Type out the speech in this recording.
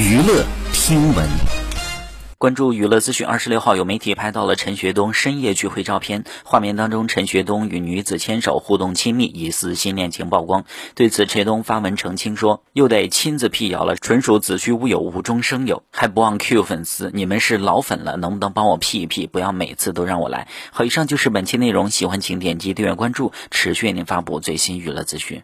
娱乐听闻。关注娱乐资讯，二十六号有媒体拍到了陈学冬深夜聚会照片，画面当中陈学冬与女子牵手互动亲密，疑似新恋情曝光。对此，陈东发文澄清说：“又得亲自辟谣了，纯属子虚乌有，无中生有，还不忘 Q 粉丝，你们是老粉了，能不能帮我辟一辟？不要每次都让我来。”好，以上就是本期内容，喜欢请点击订阅关注，持续为您发布最新娱乐资讯。